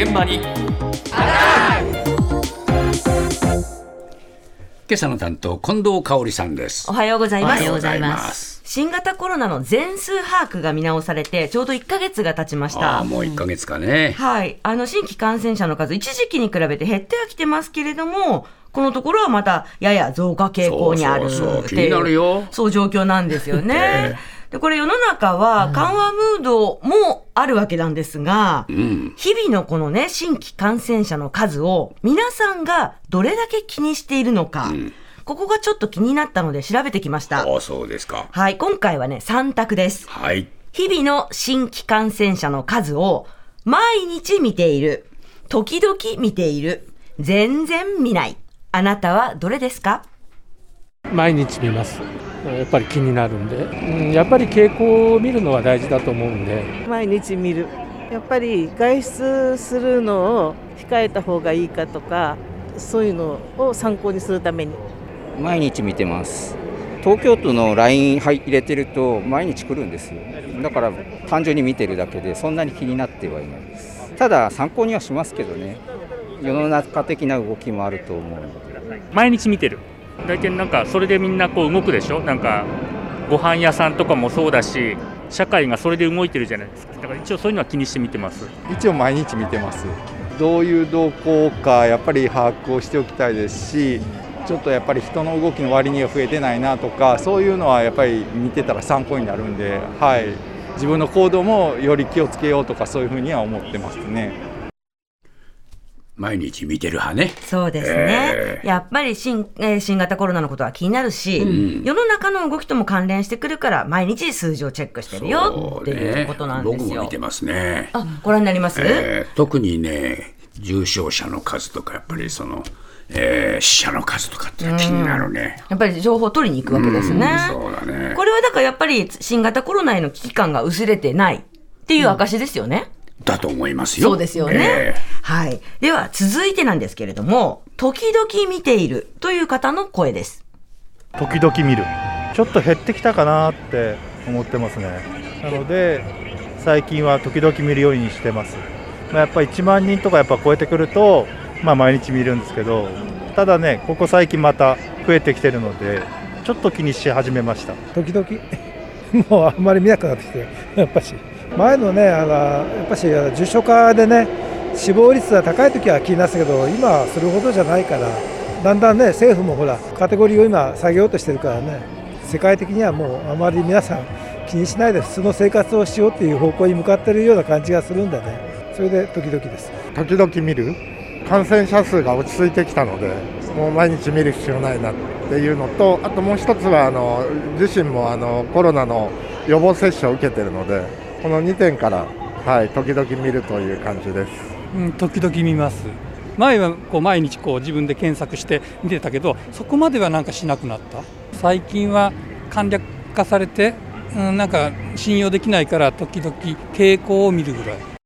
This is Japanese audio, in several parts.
現場に今朝の担当近藤香織さんですおはようございます。おはようございます新型コロナの全数把握が見直されて、ちょうど1ヶ月が経ちました。もう1ヶ月かね、はい。あの、新規感染者の数、一時期に比べて減ってはきてますけれども、このところはまたやや増加傾向にあるっていう気になるよそう状況なんですよね。で、これ世の中は緩和ムードもあるわけなんですが、うん。日々のこのね、新規感染者の数を皆さんがどれだけ気にしているのか、ここがちょっと気になったので調べてきました。ああそうですか。はい、今回はね、3択です。はい。日々の新規感染者の数を毎日見ている、時々見ている、全然見ない。あなたはどれですか？毎日見ますやっぱり気になるんで、うんやっぱり傾向を見るのは大事だと思うんで。毎日見る。やっぱり外出するのを控えた方がいいかとかそういうのを参考にするために。毎日見てます。東京都の LINE 入れてると毎日来るんですよ。だから単純に見てるだけでそんなに気になってはいないです。ただ参考にはしますけどね。世の中的な動きもあると思うので。毎日見てる大体なんかそれでみんなこう動くでしょ？なんかご飯屋さんとかもそうだし社会がそれで動いてるじゃないですか。だから一応そういうのは気にして見てます。一応毎日見てます。どういう動向かやっぱり把握をしておきたいですしちょっとやっぱり人の動きの割には増えてないなとかそういうのはやっぱり見てたら参考になるんで、はい、自分の行動もより気をつけようとかそういうふうには思ってますね。毎日見てる派ね。そうですね。えやっぱり新,、えー新型コロナのことは気になるし、うん。世の中の動きとも関連してくるから、毎日数字をチェックしてるよっていうことなんですよ。僕も見て。ますね。あ、ご覧になります、えー特にね重症者の数とかやっぱりその、えー死者の数とかって気になるね、やっぱり情報を取りに行くわけですね。そうだね。これはだからやっぱり新型コロナへの危機感が薄れてないっていう証ですよね。だと思いますよ。そうですよね。えはい。では続いてなんですけれども、時々見ているという方の声です。時々見る。ちょっと減ってきたかなって思ってますね。なので最近は時々見るようにしてます、まあ、やっぱり1万人とかやっぱ超えてくると、まあ、毎日見るんですけどただねここ最近また増えてきてるのでちょっと気にし始めました。時々？もうあんまり見なくなってきて やっぱし。前のねあのやっぱし重症化でね死亡率が高い時は気になってたけど今はそれほどじゃないからだんだんね政府もほらカテゴリーを今下げようとしてるからね世界的にはもうあまり皆さん気にしないで普通の生活をしようっていう方向に向かってるような感じがするんでね。それで時々です。時々見る。感染者数が落ち着いてきたのでもう毎日見る必要ないなっていうのとあともう一つはあの自身もあのコロナの予防接種を受けているのでこの2点から、はい、時々見るという感じです。うん、時々見ます。前はこう毎日こう自分で検索して見てたけどそこまではなんかしなくなった。最近は簡略化されて、うん、なんか信用できないから時々傾向を見るぐらい。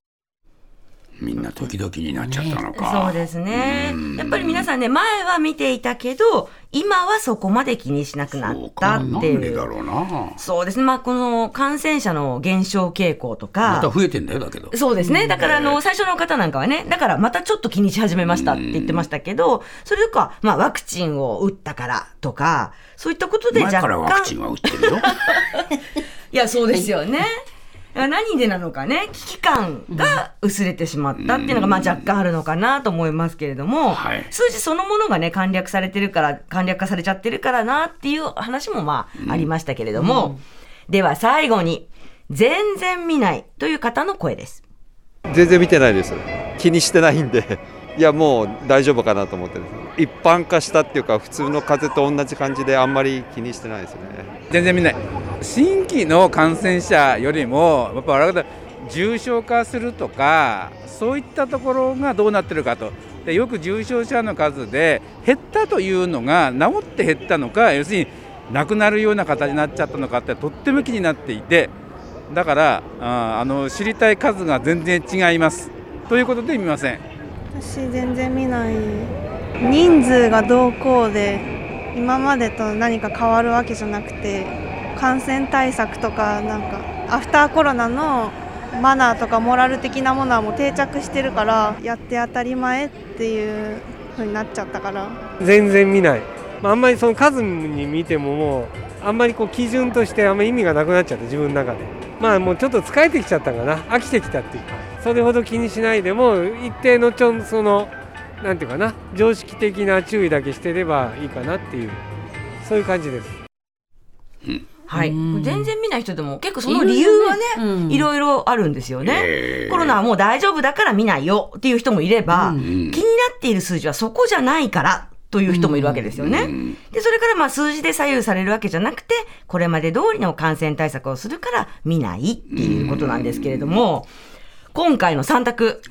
みんな時々になっちゃったのか、そうですね。やっぱり皆さんね、前は見ていたけど、今はそこまで気にしなくなったっていう。でだろうなそうですね。まあ、この感染者の減少傾向とか。また増えてんだよだけどそうですね。だから、あの、最初の方なんかはね、だからまたちょっと気にし始めましたって言ってましたけど、それとか、まあ、ワクチンを打ったからとか、そういったことで前若干。からワクチンは打ってるよ いや、そうですよね。何でなのかね、危機感が薄れてしまったっていうのが、まあ若干あるのかなと思いますけれども、数字そのものがね、簡略されてるから、簡略化されちゃってるからなっていう話もまあありましたけれども、では最後に、全然見ないという方の声です。全然見てないです。気にしてないんでいやもう大丈夫かなと思ってる一般化したっていうか普通の風邪と同じ感じであんまり気にしてないですね。全然見ない新規の感染者よりもやっぱ我々重症化するとかそういったところがどうなってるかと。でよく重症者の数で減ったというのが治って減ったのか要するに亡くなるような形になっちゃったのかってとっても気になっていてだからああの知りたい数が全然違います。ということで見ません私全然見ない人数がどうこうで今までと何か変わるわけじゃなくて感染対策とかなんかアフターコロナのマナーとかモラル的なものはもう定着してるからやって当たり前っていう風になっちゃったから。全然見ない、あ、んまりその数に見てももうあんまりこう基準としてあんまり意味がなくなっちゃって自分の中で。まあもうちょっと疲れてきちゃったかな。飽きてきたっていうか。それほど気にしないでも一定のちょんそのなんていうかな常識的な注意だけしてればいいかなっていうそういう感じです。はい、全然見ない人でも結構その理由はね、いろいろあるんですよね。コロナはもう大丈夫だから見ないよっていう人もいれば、気になっている数字はそこじゃないからという人もいるわけですよね。で、それからまあ数字で左右されるわけじゃなくて、これまで通りの感染対策をするから見ないっていうことなんですけれども、今回の3択、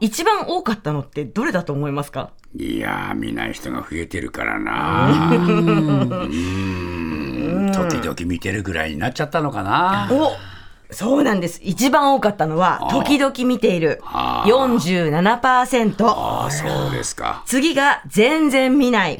一番多かったのってどれだと思いますか？いやー、見ない人が増えてるからな。うん時々見てるぐらいになっちゃったのかな。おそうなんです。一番多かったのは、時々見ている。47%。ああ、そうですか。次が、全然見ない。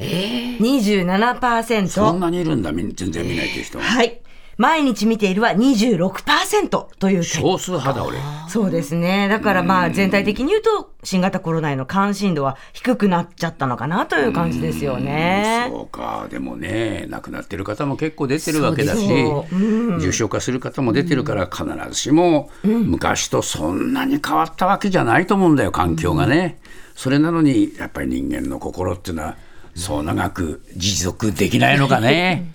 27%。そんなにいるんだ、全然見ないっていう人。はい。毎日見ているは26%という少数派だ俺。そうですね。だからまあ全体的に言うと新型コロナへの関心度は低くなっちゃったのかなという感じですよね。そうか。でもね亡くなってる方も結構出てるわけだし、う。ん、重症化する方も出てるから必ずしも昔とそんなに変わったわけじゃないと思うんだよ環境がね、それなのにやっぱり人間の心っていうのはそう長く持続できないのかね